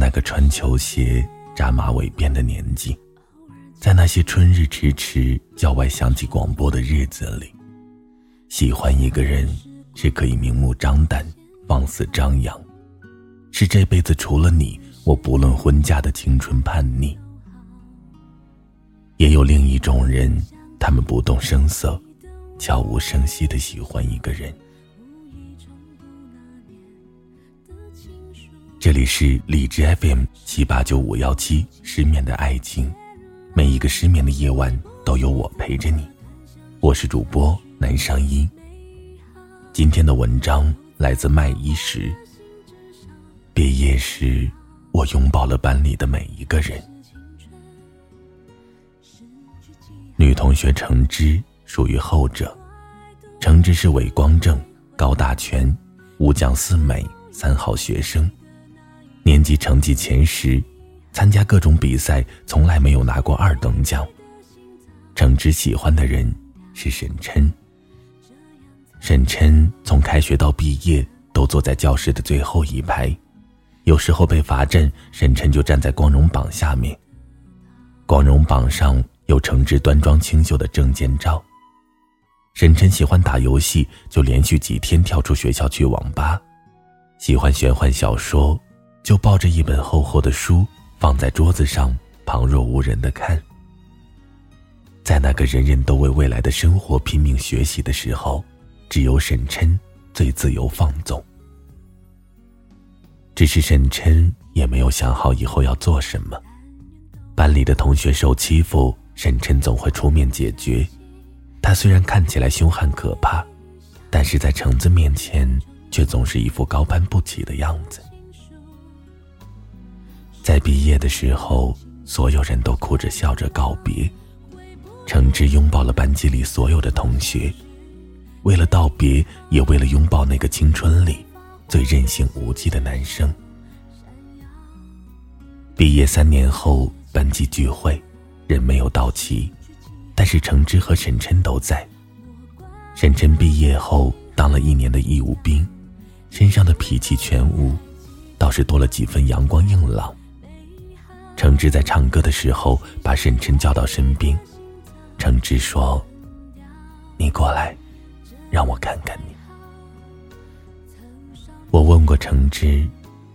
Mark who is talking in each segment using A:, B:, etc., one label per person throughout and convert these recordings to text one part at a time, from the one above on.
A: 那个穿球鞋、扎马尾辫的年纪，在那些春日迟迟、郊外响起广播的日子里，喜欢一个人是可以明目张胆、放肆张扬，是这辈子除了你，我不论婚嫁的青春叛逆。也有另一种人，他们不动声色、悄无声息的喜欢一个人。这里是荔枝 FM 七八九五幺七，失眠的爱情，每一个失眠的夜晚都有我陪着你。我是主播南商一。今天的文章来自麦一石。毕业时，我拥抱了班里的每一个人。女同学橙汁属于后者，橙汁是伟光正、高大全、五讲四美三好学生。年级成绩前十，参加各种比赛从来没有拿过二等奖。橙汁喜欢的人是沈琛。沈琛从开学到毕业都坐在教室的最后一排，有时候被罚站，沈琛就站在光荣榜下面。光荣榜上有橙汁端庄清秀的证件照。沈琛喜欢打游戏，就连续几天跳出学校去网吧。喜欢玄幻小说。就抱着一本厚厚的书放在桌子上，旁若无人的看。在那个人人都为未来的生活拼命学习的时候，只有沈琛最自由放纵。只是沈琛也没有想好以后要做什么。班里的同学受欺负，沈琛总会出面解决。他虽然看起来凶悍可怕，但是在橙子面前却总是一副高攀不起的样子。在毕业的时候，所有人都哭着笑着告别。橙汁拥抱了班级里所有的同学，为了道别，也为了拥抱那个青春里最任性无忌的男生。毕业三年后，班级聚会，人没有到齐，但是橙汁和沈琛都在。沈琛毕业后当了一年的义务兵，身上的脾气全无，倒是多了几分阳光硬朗。橙汁在唱歌的时候，把沈晨叫到身边。橙汁说：“你过来，让我看看你。”我问过橙汁：“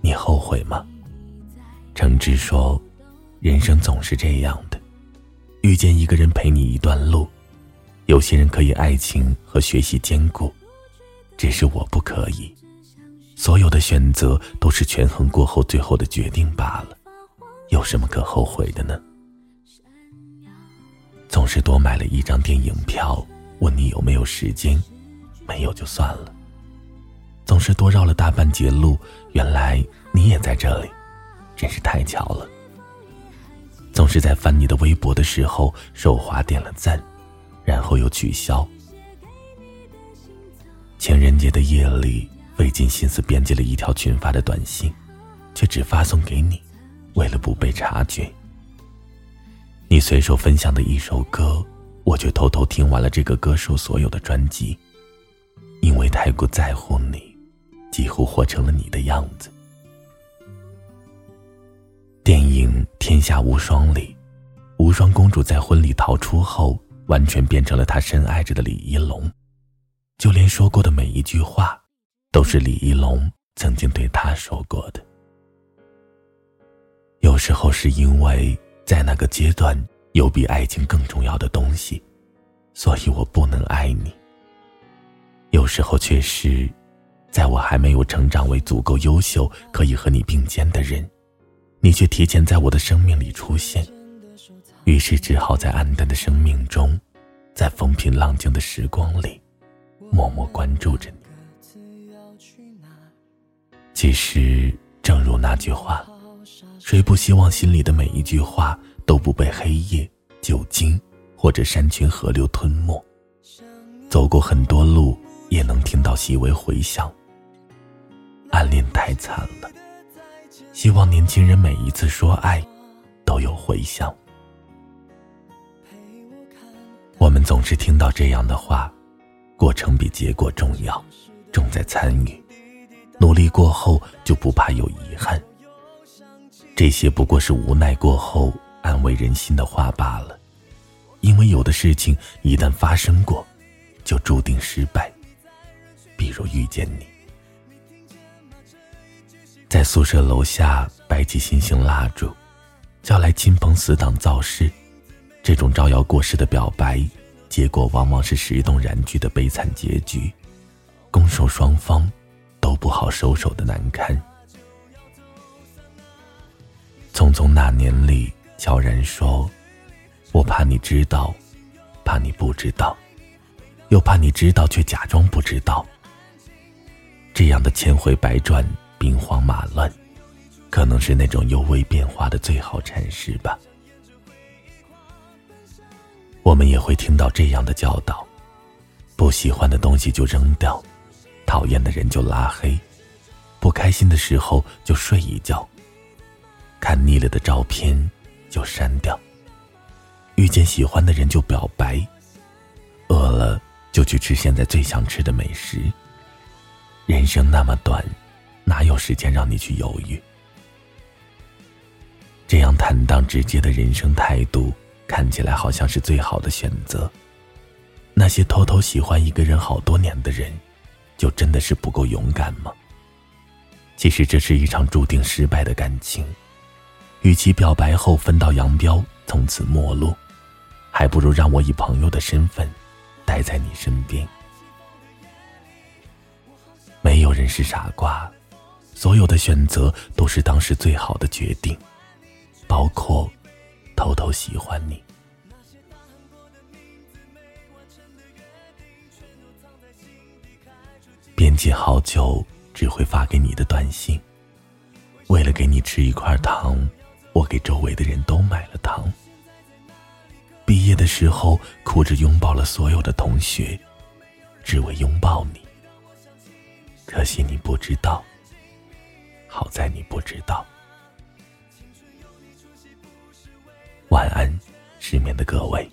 A: 你后悔吗？”橙汁说：“人生总是这样的，遇见一个人陪你一段路，有些人可以爱情和学习兼顾，只是我不可以。所有的选择都是权衡过后最后的决定罢了。”有什么可后悔的呢？总是多买了一张电影票，问你有没有时间，没有就算了。总是多绕了大半截路，原来你也在这里，真是太巧了。总是在翻你的微博的时候手滑点了赞，然后又取消。情人节的夜里费尽心思编辑了一条群发的短信，却只发送给你。为了不被察觉，你随手分享的一首歌，我却偷偷听完了这个歌手所有的专辑。因为太过在乎你，几乎活成了你的样子。电影《天下无双》里，无双公主在婚礼逃出后，完全变成了她深爱着的李一龙，就连说过的每一句话，都是李一龙曾经对她说过的。时候是因为在那个阶段有比爱情更重要的东西，所以我不能爱你。有时候却是，在我还没有成长为足够优秀可以和你并肩的人，你却提前在我的生命里出现，于是只好在暗淡的生命中，在风平浪静的时光里，默默关注着你。其实，正如那句话。谁不希望心里的每一句话都不被黑夜、酒精或者山泉河流吞没？走过很多路，也能听到细微回响。暗恋太惨了，希望年轻人每一次说爱，都有回响。我们总是听到这样的话：过程比结果重要，重在参与。努力过后就不怕有遗憾。这些不过是无奈过后安慰人心的话罢了。因为有的事情一旦发生过，就注定失败。比如遇见你，在宿舍楼下摆起星星蜡烛，叫来亲朋死党造势，这种招摇过市的表白，结果往往是石动燃具的悲惨结局，攻守双方都不好收手的难堪。匆匆那年里，悄然说。我怕你知道，怕你不知道，又怕你知道却假装不知道。这样的千回百转、兵荒马乱，可能是那种幽微变化的最好阐释吧。我们也会听到这样的教导：不喜欢的东西就扔掉，讨厌的人就拉黑，不开心的时候就睡一觉，看腻了的照片就删掉。遇见喜欢的人就表白，饿了就去吃现在最想吃的美食。人生那么短，哪有时间让你去犹豫？这样坦荡直接的人生态度，看起来好像是最好的选择。那些偷偷喜欢一个人好多年的人，就真的是不够勇敢吗？其实这是一场注定失败的感情，与其表白后分道扬镳，从此陌路。还不如让我以朋友的身份，待在你身边。没有人是傻瓜，所有的选择都是当时最好的决定，包括偷偷喜欢你。编辑好久只会发给你的短信，为了给你吃一块糖，我给周围的人都买了糖。毕业的时候，哭着拥抱了所有的同学，只为拥抱你。可惜你不知道，好在你不知道。晚安，失眠的各位。